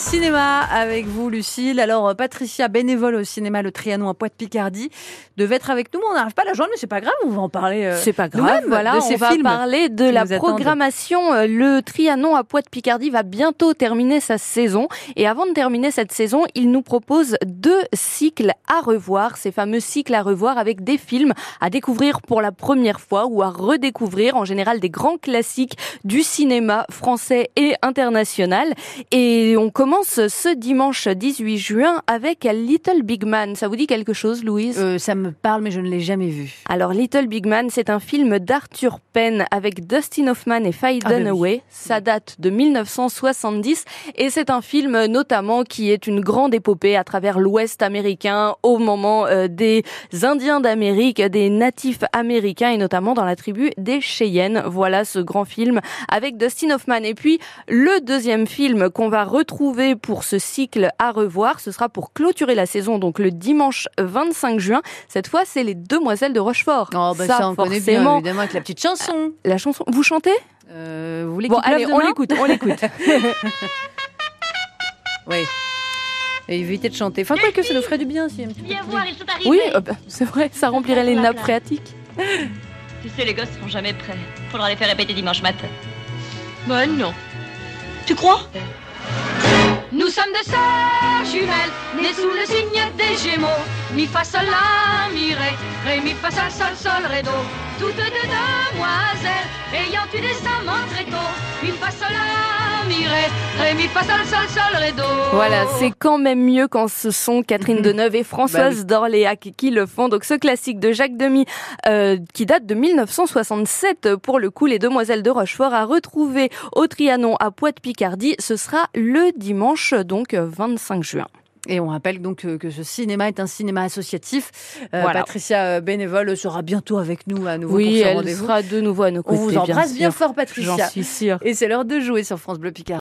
cinéma avec vous, Lucille. Alors, euh, Patricia, bénévole au cinéma Le Trianon à Pointe-Picardie, devait être avec nous, mais on n'arrive pas à la joindre, mais c'est pas grave, on va en parler. euh, C'est pas grave, voilà, de on va parler de la attendent. programmation. Euh, Le Trianon à Poix-de-Picardie va bientôt terminer sa saison. Et avant de terminer cette saison, il nous propose deux cycles à revoir, ces fameux cycles à revoir avec des films à découvrir pour la première fois ou à redécouvrir, en général des grands classiques du cinéma français et international. Et on commence ce dimanche 18 juin avec Little Big Man. Ça vous dit quelque chose, Louise? Euh, ça me parle, mais je ne l'ai jamais vu. alors Little Big Man, c'est un film d'Arthur Penn avec Dustin Hoffman et Faye Ah, bah oui. Dunaway. Ça date de 1970 et c'est un film euh, notamment qui est une grande épopée à travers l'Ouest américain au moment euh, des Indiens d'Amérique, des natifs américains et notamment dans la tribu des Cheyennes. Voilà ce grand film avec Dustin Hoffman. Et puis le deuxième film qu'on va retrouver pour ce cycle à revoir, ce sera pour clôturer la saison, donc le dimanche 25 juin. Cette fois, c'est les Demoiselles de Rochefort. Oh, bah, ça, on connaît bien, forcément. évidemment, avec la petite chanson. La chanson, vous chantez? Euh, vous voulez Bon, allez, on l'écoute, on l'écoute. Oui. Et évitez de chanter. Enfin, quoi que ça nous ferait du bien si un petit peu. Viens voir, ils sont arrivés. Oui, euh, bah, c'est vrai, ça remplirait les nappes phréatiques. Tu sais, les gosses seront jamais prêts. Faudra les faire répéter dimanche matin. Bah non. Tu crois? Nous sommes deux sœurs jumelles, nées sous le signe des Gémeaux. Mi fa sol la ré mi fa sol sol sol ré do. Toutes deux demoiselles, ayant eu des amants très tôt. Mi fa sol la mi ré, ré mi fa sol sol sol ré do. Voilà, c'est quand même mieux quand ce sont Catherine Deneuve et Françoise d'Orléac qui le font. Donc ce classique de Jacques Demy, euh, qui date de 1967, pour le coup, les Demoiselles de Rochefort à retrouver au Trianon à Poix-de-Picardie. Ce sera le dimanche, donc 25 juin. Et on rappelle donc euh, que ce cinéma est un cinéma associatif. Euh, Voilà. Patricia euh, Bénévole sera bientôt avec nous à nouveau Oui, pour ce elle sera de nouveau à nos On côtés. vous embrasse bien fort, Patricia. J'en suis sûre. Et c'est l'heure de jouer sur France Bleu Picard.